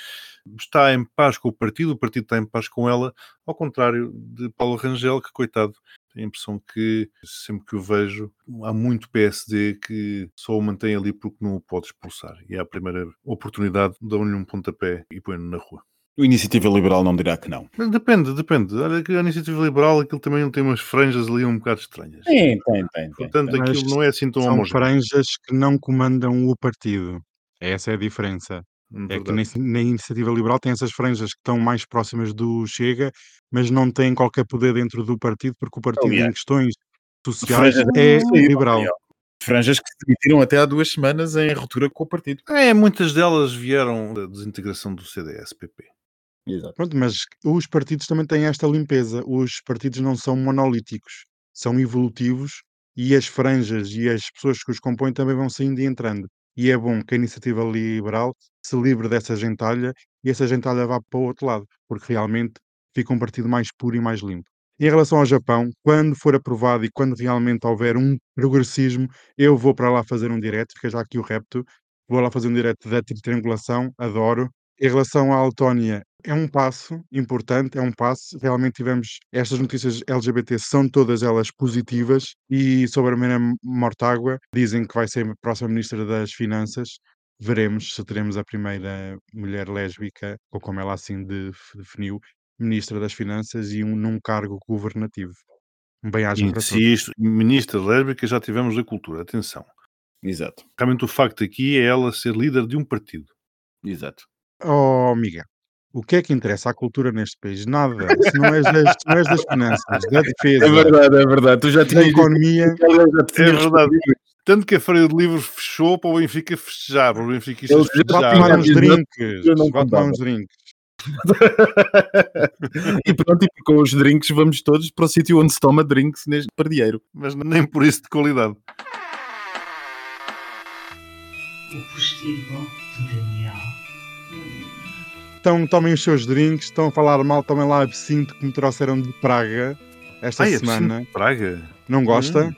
está em paz com o partido, o partido está em paz com ela, ao contrário de Paulo Rangel, que, coitado, tenho a impressão que sempre que o vejo, há muito PSD que só o mantém ali porque não o pode expulsar. E é a primeira oportunidade, dão-lhe um pontapé e põe-no na rua. O Iniciativa Liberal não dirá que não. Depende, depende. Olha que a Iniciativa Liberal aquilo também tem umas franjas ali um bocado estranhas. Tem, tem, tem. Portanto, tem. aquilo não é assim tão São homogéneo. franjas que não comandam o partido. Essa é a diferença. É que na iniciativa liberal tem essas franjas que estão mais próximas do Chega, mas não têm qualquer poder dentro do partido, porque o partido Aliás, em questões sociais franjas é liberal. Franjas que se demitiram até há duas semanas em ruptura com o partido. É, muitas delas vieram da desintegração do CDS-PP. Exato. Pronto, mas os partidos também têm esta limpeza. Os partidos não são monolíticos, são evolutivos e as franjas e as pessoas que os compõem também vão saindo e entrando. E é bom que a iniciativa liberal se livre dessa gentalha e essa gentalha vá para o outro lado, porque realmente fica um partido mais puro e mais limpo. Em relação ao Japão, quando for aprovado e quando realmente houver um progressismo, eu vou para lá fazer um direto, fica já aqui o repto, vou lá fazer um direto da triangulação, adoro. Em relação à Letónia, é um passo importante, é um passo. Realmente tivemos estas notícias LGBT, são todas elas positivas. E sobre a Mariana Mortágua, dizem que vai ser a próxima Ministra das Finanças. Veremos se teremos a primeira mulher lésbica, ou como ela assim de- definiu, Ministra das Finanças e um, num cargo governativo. Um para todos. Insisto, ministra lésbica já tivemos da cultura. Atenção. Exato. Realmente o facto aqui é ela ser líder de um partido. Exato. Oh, Miguel, o que é que interessa à cultura neste país? Nada. Se não és das, se não és das finanças, da defesa, É verdade, é verdade. Tu já da tinhas dito economia, É verdade. respondido. Tanto que a Feira de Livros fechou para o Benfica festejar, para o Benfica Eles já vá festejar. tomar já uns drinks. Vá tomar uns drinks. e pronto, e com os drinks vamos todos para o sítio onde se toma drinks neste pardieiro. Mas nem por isso de qualidade. O postigo de. Então tomem os seus drinks, estão a falar mal, tomem lá absinto que me trouxeram de Praga esta Ai, semana. preciso Praga. Não gosta? Hum.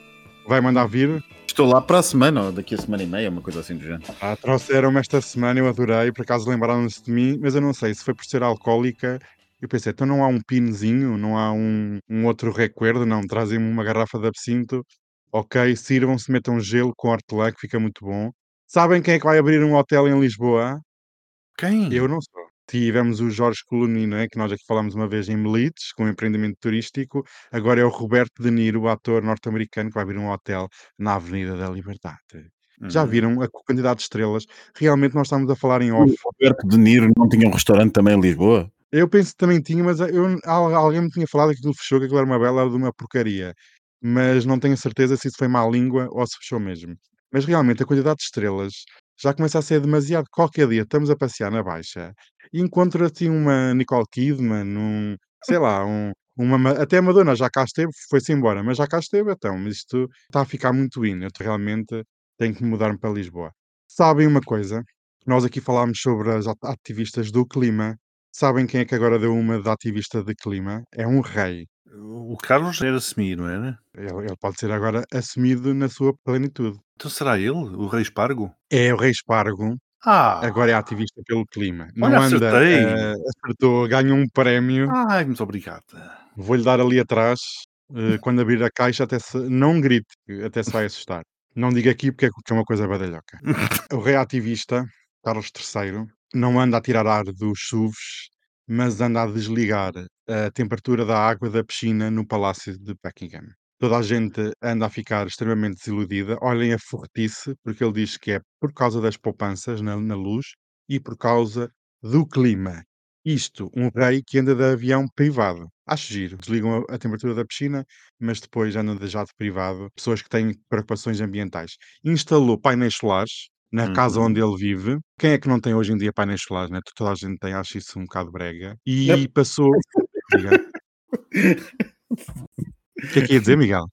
Vai mandar vir? Estou lá para a semana, ou daqui a semana e meia, uma coisa assim do género. Ah, trouxeram-me esta semana, eu adorei, por acaso lembraram-se de mim, mas eu não sei se foi por ser alcoólica. Eu pensei, então não há um pinzinho, não há um, um outro recuerdo, não, trazem-me uma garrafa de absinto, ok, sirvam-se, metam gelo com hortelã, que fica muito bom. Sabem quem é que vai abrir um hotel em Lisboa? Quem? Eu não sou. Tivemos o Jorge Coloni, não é? que nós aqui falámos uma vez em Melites, com um empreendimento turístico. Agora é o Roberto De Niro, o ator norte-americano, que vai abrir um hotel na Avenida da Liberdade. Já Hum. viram a quantidade de estrelas? Realmente nós estamos a falar em off. O Roberto De Niro não tinha um restaurante também em Lisboa? Eu penso que também tinha, mas eu, al- alguém me tinha falado que aquilo fechou, que aquilo era uma bela de uma porcaria. Mas não tenho certeza se isso foi má língua ou se fechou mesmo. Mas realmente a quantidade de estrelas já começa a ser demasiado. Qualquer dia estamos a passear na Baixa e encontra-te uma Nicole Kidman, um, sei lá, um, uma, Ma- até a Madonna já cá esteve, foi-se embora, mas já cá esteve, então. Mas isto está a ficar muito in. Eu realmente tenho que mudar-me para Lisboa. Sabem uma coisa? Nós aqui falámos sobre as at- ativistas do clima. Sabem quem é que agora deu uma de ativista de clima? É um rei. O Carlos era semi, não era? Ele, ele pode ser agora assumido na sua plenitude. Então será ele, o Rei Espargo? É o rei Espargo, Ah! agora é ativista pelo clima. Não Olha, anda, acertei. eh, acertou, ganha um prémio. Ai, muito obrigado. Vou-lhe dar ali atrás. eh, quando abrir a caixa, até se, não grite, até se vai assustar. Não diga aqui porque é é uma coisa badalhoca. o rei ativista, Carlos III, não anda a tirar ar dos SUVs, mas anda a desligar a temperatura da água da piscina no Palácio de Buckingham. Toda a gente anda a ficar extremamente desiludida. Olhem a forretice, porque ele diz que é por causa das poupanças na, na luz e por causa do clima. Isto, um rei que anda de avião privado. Acho giro. Desligam a, a temperatura da piscina, mas depois andam de jato privado. Pessoas que têm preocupações ambientais. Instalou painéis solares na casa Uhum. onde ele vive. Quem é que não tem hoje em dia painéis solares, né? Toda a gente tem, acho isso um bocado brega. E passou. Diga. O que é que ia dizer, Miguel?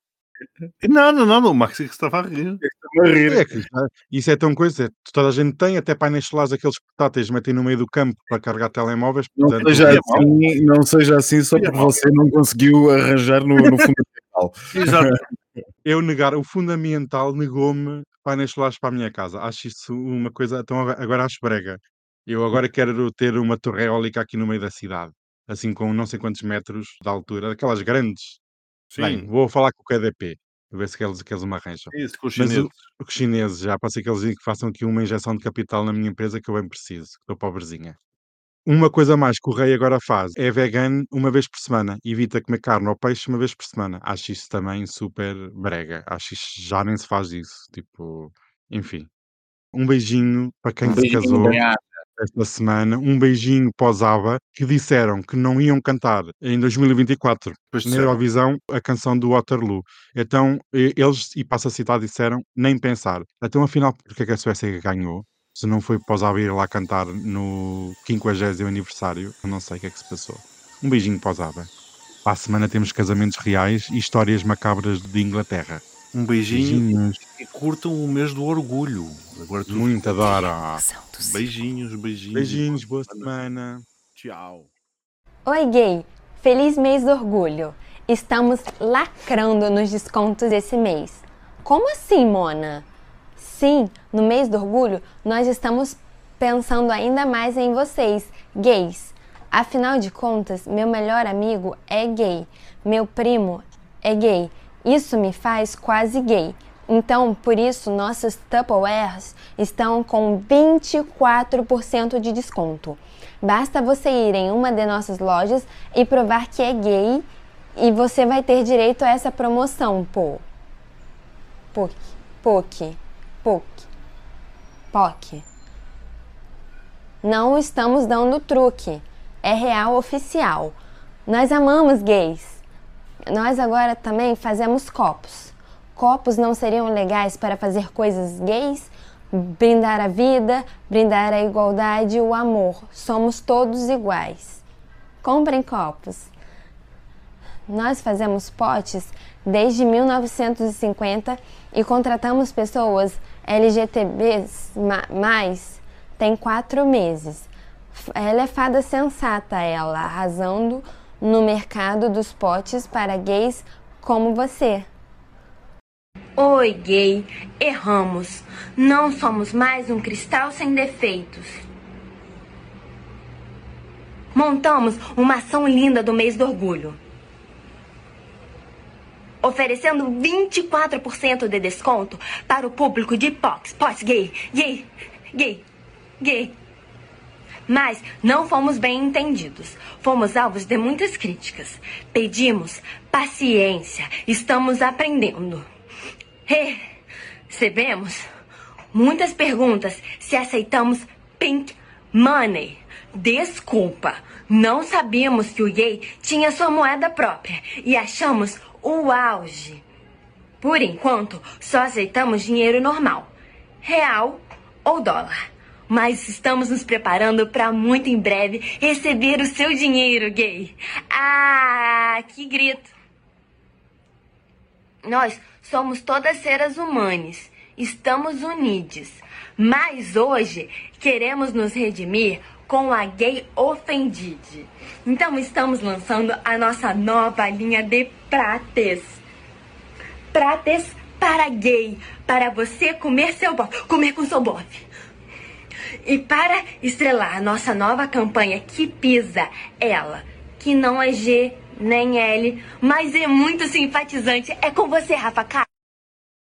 Não, não, não, não, o Max é que estava a rir. A rir. É que isso é- isso é tão coisa. Toda a gente tem, até painéis solares, aqueles portáteis, metem no meio do campo para carregar telemóveis. Não portanto, seja, é assim, não seja assim só porque você não conseguiu arranjar no, no fundamental. Exato. eu negar, o fundamental negou-me painéis solares para a minha casa. Acho isso uma coisa, então agora- agora acho brega. Eu agora quero ter uma torre eólica aqui no meio da cidade, assim com não sei quantos metros de altura, daquelas grandes. Bem, Sim, vou falar com o KDP, ver se que eles, que eles me arranjam. isso, com os Mas o- chineses. Os chineses, já ser que eles digam que façam aqui uma injeção de capital na minha empresa que eu bem preciso, que estou pobrezinha. Uma coisa mais que o rei agora faz é vegan uma vez por semana. Evita comer carne ou peixe uma vez por semana. Acho isso também super brega. Acho isso já nem se faz isso. Tipo, enfim. Um beijinho para quem Um se beijinho casou. Esta semana, um beijinho pós-ABBA, que disseram que não iam cantar em 2024 Pois na. Eurovisão a canção do Waterloo. Então, eles, e passo a citar, disseram nem pensar. Então, afinal, porque é que a Suécia ganhou? Se não foi pós-ABBA ir lá cantar no 50 aniversário, eu não sei o que é que se passou. Um beijinho pós-ABBA. Para a semana temos casamentos reais e histórias macabras de Inglaterra. Um beijinho Beijinhos. e curtam o mês do orgulho. Agora tudo. Muito adoro. Beijinhos, beijinhos. Beijinhos, boa semana. Tchau. Oi, gay! Feliz mês do orgulho! Estamos lacrando nos descontos esse mês. Como assim, Mona? Sim, no mês do orgulho nós estamos pensando ainda mais em vocês, gays. Afinal de contas, meu melhor amigo é gay, meu primo é gay. Isso me faz quase gay. Então, por isso, nossos Tupperwares estão com 24% de desconto. Basta você ir em uma de nossas lojas e provar que é gay e você vai ter direito a essa promoção, pô. POC, POC, POC, POC. Não estamos dando truque. É real oficial. Nós amamos gays. Nós agora também fazemos copos. Copos não seriam legais para fazer coisas gays? Brindar a vida, brindar a igualdade e o amor. Somos todos iguais. Comprem copos. Nós fazemos potes desde 1950 e contratamos pessoas LGTBs ma- mais tem quatro meses. Ela é fada sensata, ela, arrasando no mercado dos potes para gays como você. Oi, gay, erramos. Não somos mais um cristal sem defeitos. Montamos uma ação linda do mês do orgulho. Oferecendo 24% de desconto para o público de POX, POX gay, gay, gay, gay. Mas não fomos bem entendidos. Fomos alvos de muitas críticas. Pedimos paciência. Estamos aprendendo. Recebemos muitas perguntas se aceitamos pink money. Desculpa, não sabíamos que o gay tinha sua moeda própria e achamos o auge. Por enquanto, só aceitamos dinheiro normal, real ou dólar. Mas estamos nos preparando para muito em breve receber o seu dinheiro, gay. Ah, que grito! Nós somos todas seres humanos, estamos unidos. Mas hoje queremos nos redimir com a gay ofendide. Então estamos lançando a nossa nova linha de prates. Prates para gay, para você comer seu bofe, comer com seu bofe. E para estrelar a nossa nova campanha que pisa ela, que não é G nem L, mas é muito simpatizante. É com você, Rafa K.